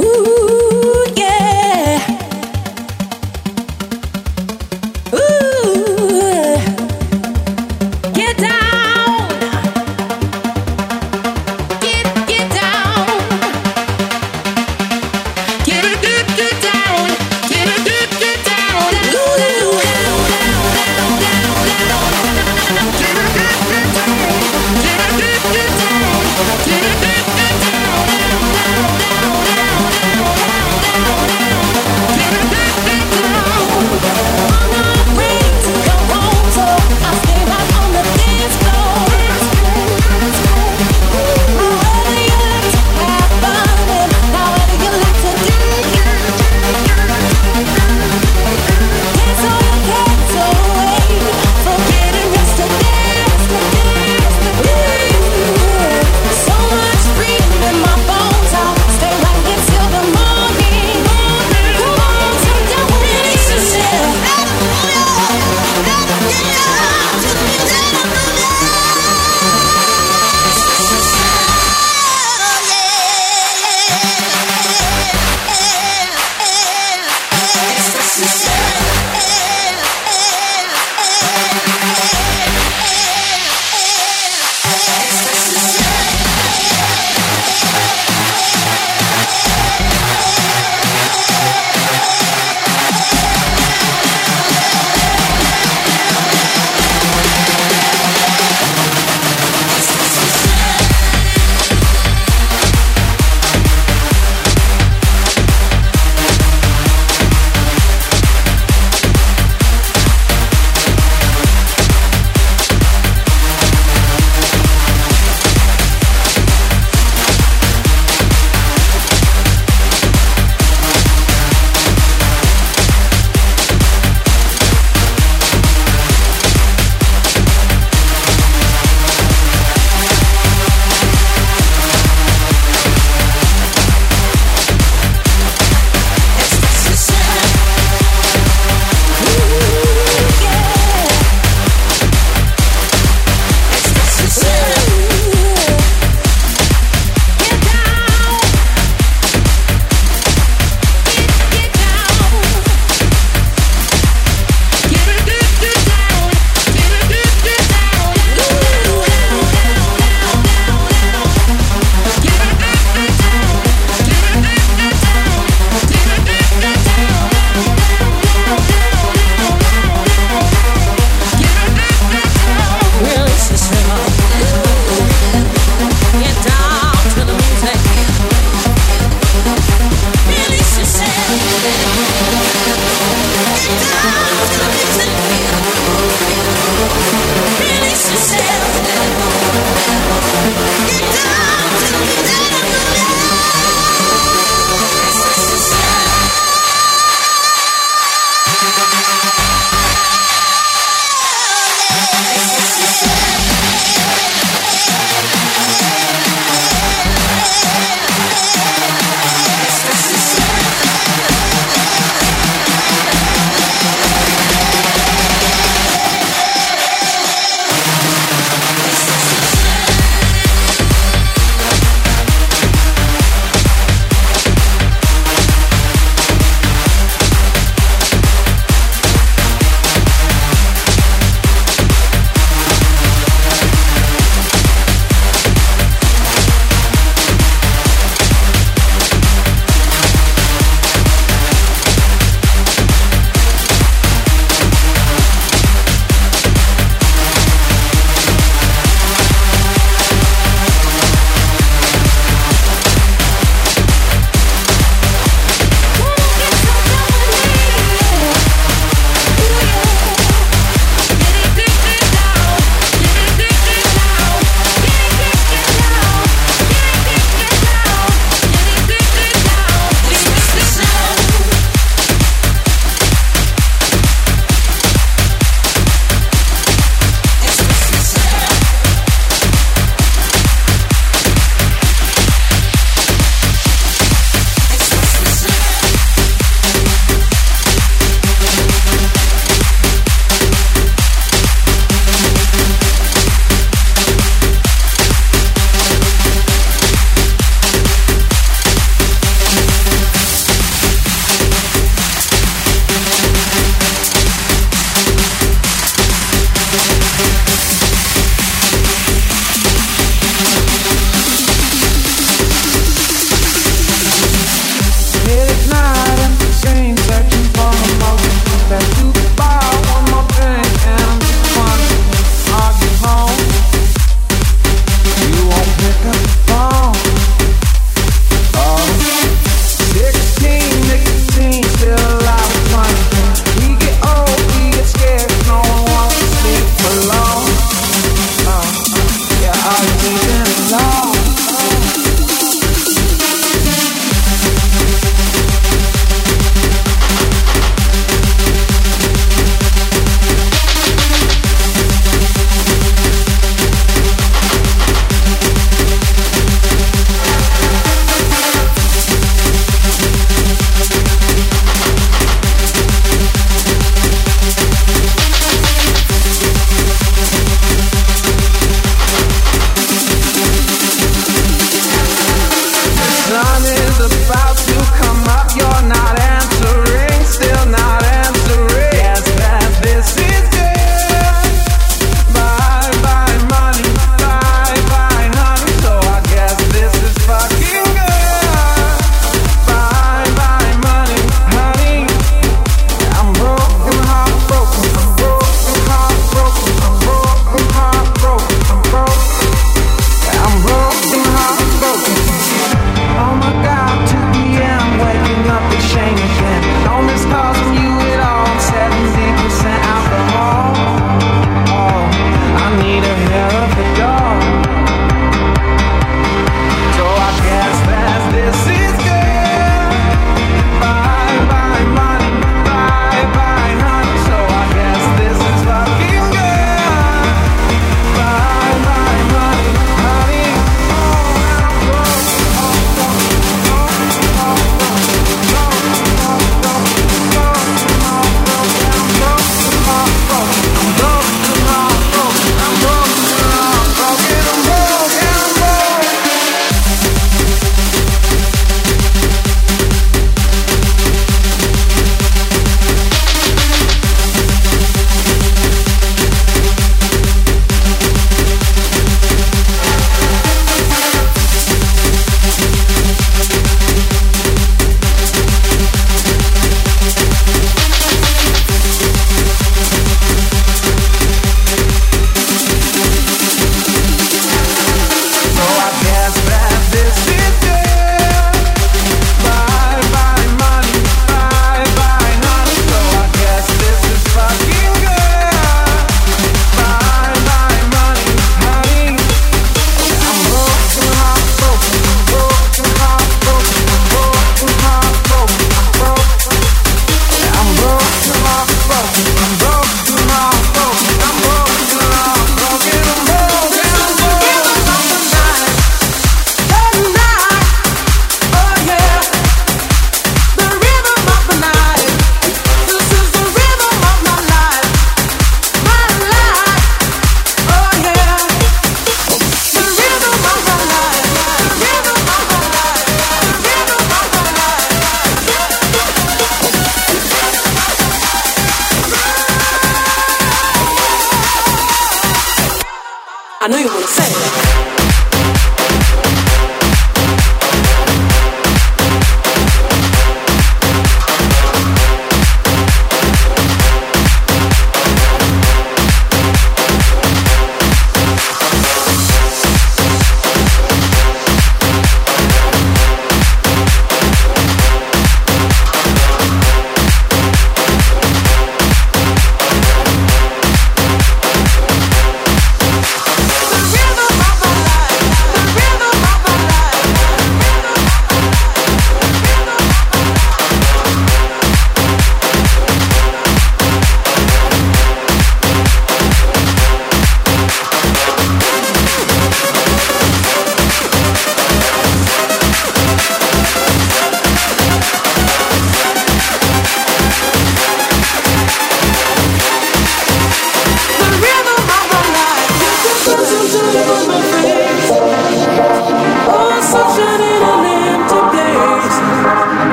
Ooh.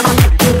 I'm good.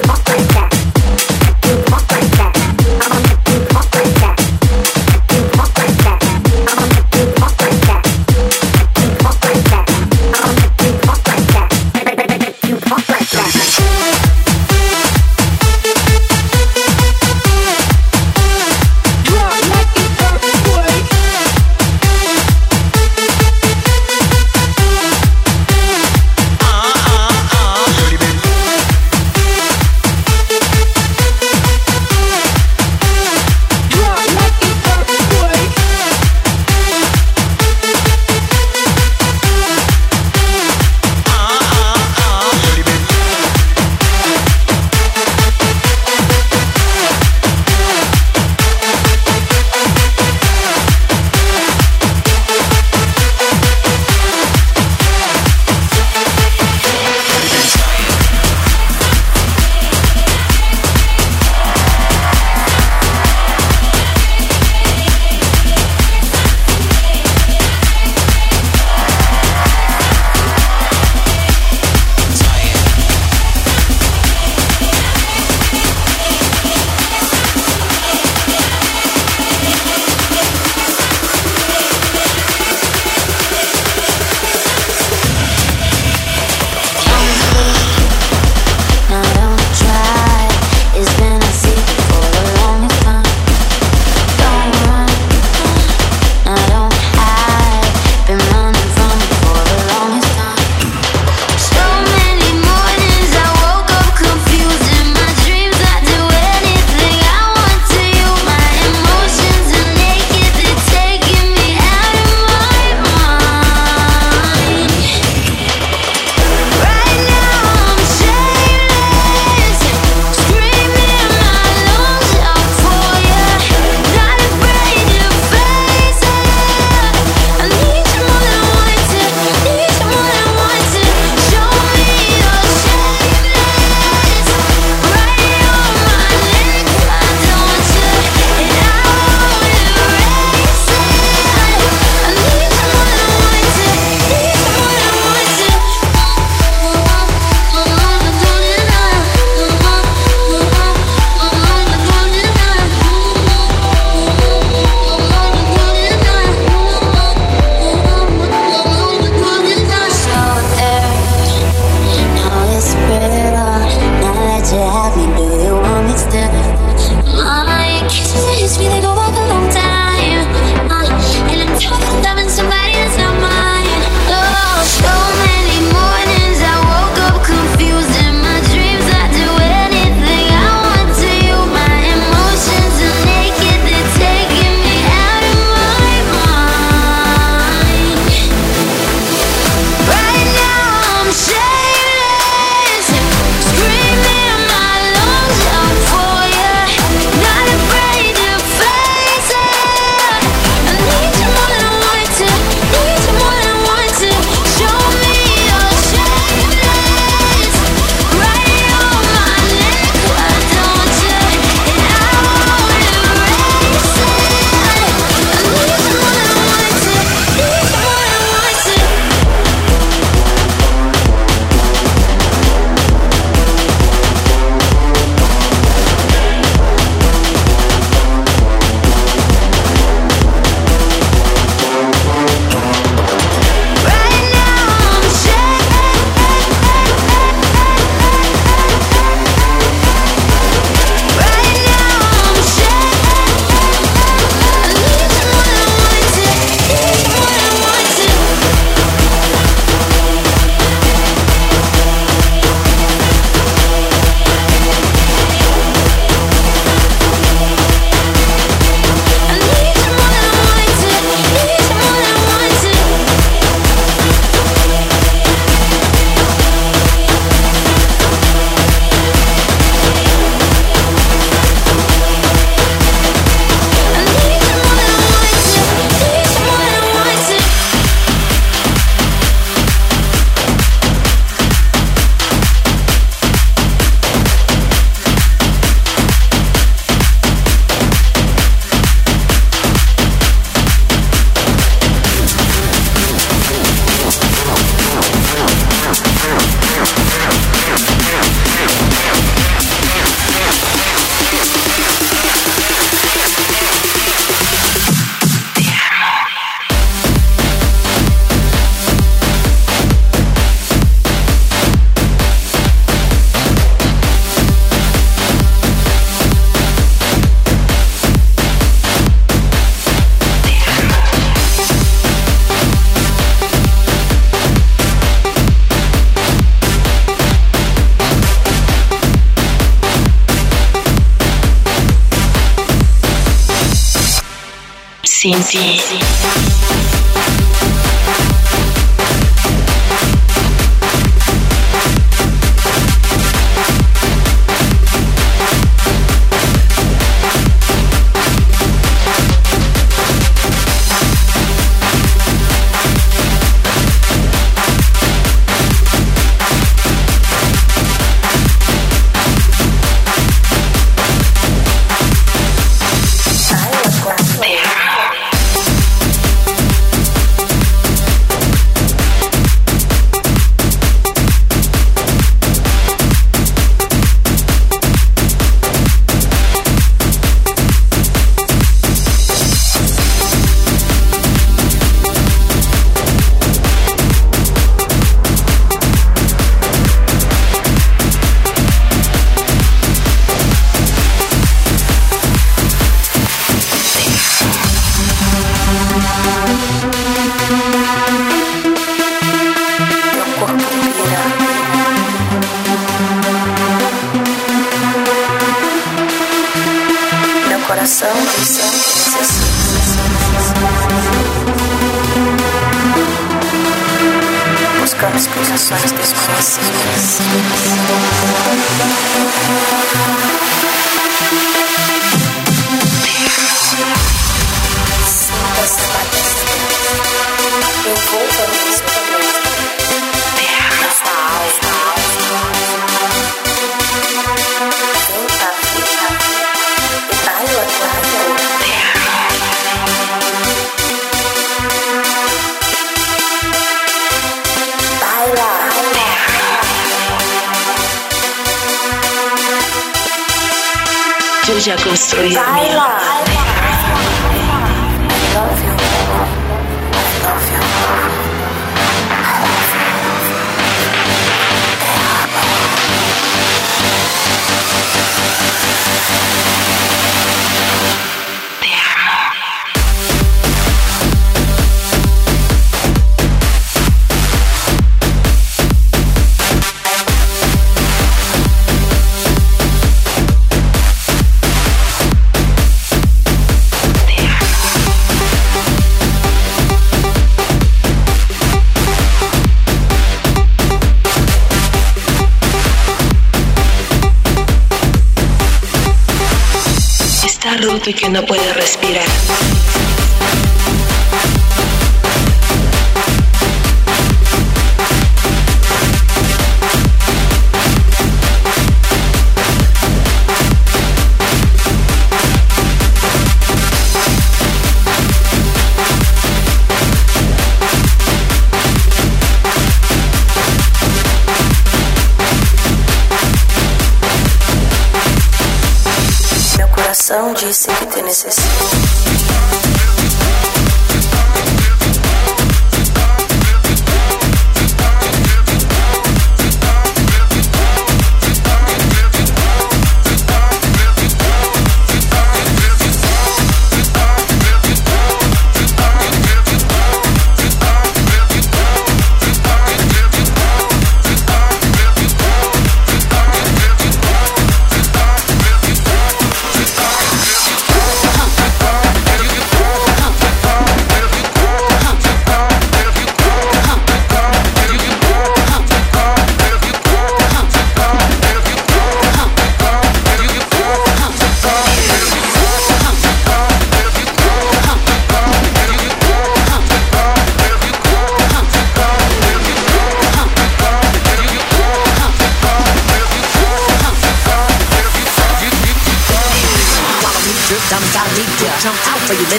Y que no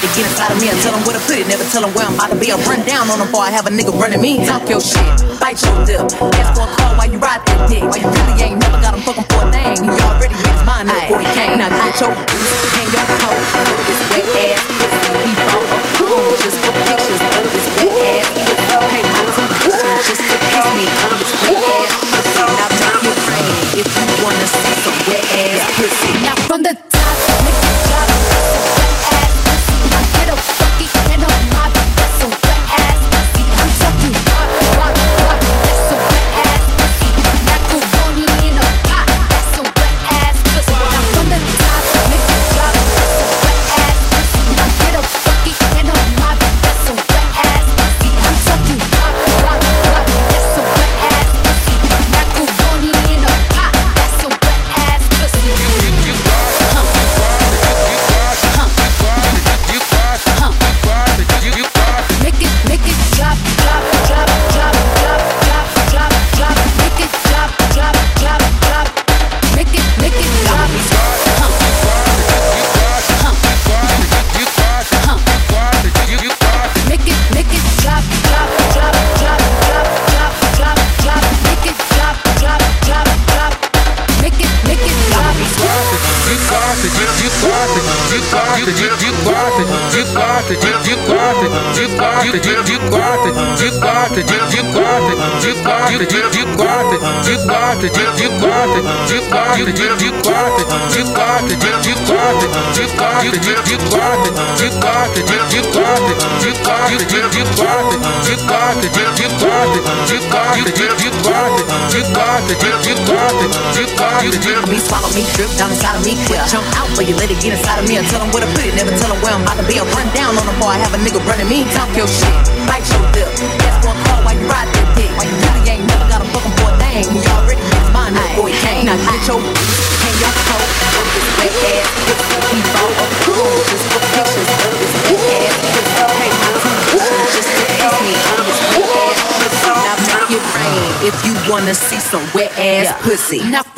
tell them where to put it. Never tell them where I'm about to be. I run down on them before I have a nigga running me. Talk your shit, bite your lip. Ask for a call while you ride that dick. While you really ain't never got him fucking for a thing. He already his mind up before he came. Now get your hang your coat. This wet ass he phone just for pictures of this wet ass. Hey, completion just to kiss me on this wet ass. Now if you wanna see some wet ass pussy. Now from the pussy. Now